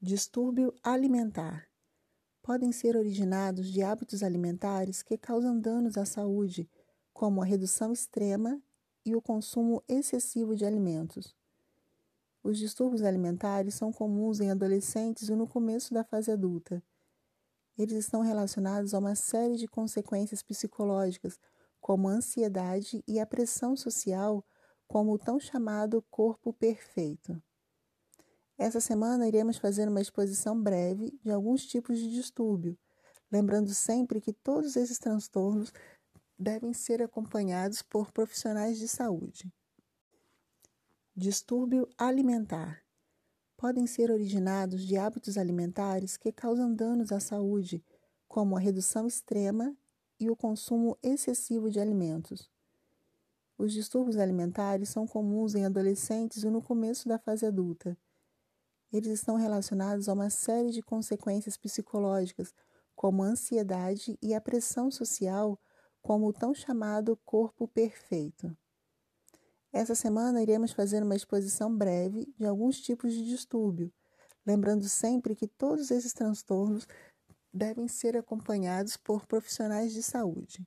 Distúrbio alimentar. Podem ser originados de hábitos alimentares que causam danos à saúde, como a redução extrema e o consumo excessivo de alimentos. Os distúrbios alimentares são comuns em adolescentes e no começo da fase adulta. Eles estão relacionados a uma série de consequências psicológicas, como a ansiedade e a pressão social, como o tão chamado corpo perfeito. Essa semana iremos fazer uma exposição breve de alguns tipos de distúrbio, lembrando sempre que todos esses transtornos devem ser acompanhados por profissionais de saúde. Distúrbio alimentar. Podem ser originados de hábitos alimentares que causam danos à saúde, como a redução extrema e o consumo excessivo de alimentos. Os distúrbios alimentares são comuns em adolescentes e no começo da fase adulta eles estão relacionados a uma série de consequências psicológicas, como a ansiedade e a pressão social, como o tão chamado corpo perfeito. Essa semana iremos fazer uma exposição breve de alguns tipos de distúrbio, lembrando sempre que todos esses transtornos devem ser acompanhados por profissionais de saúde.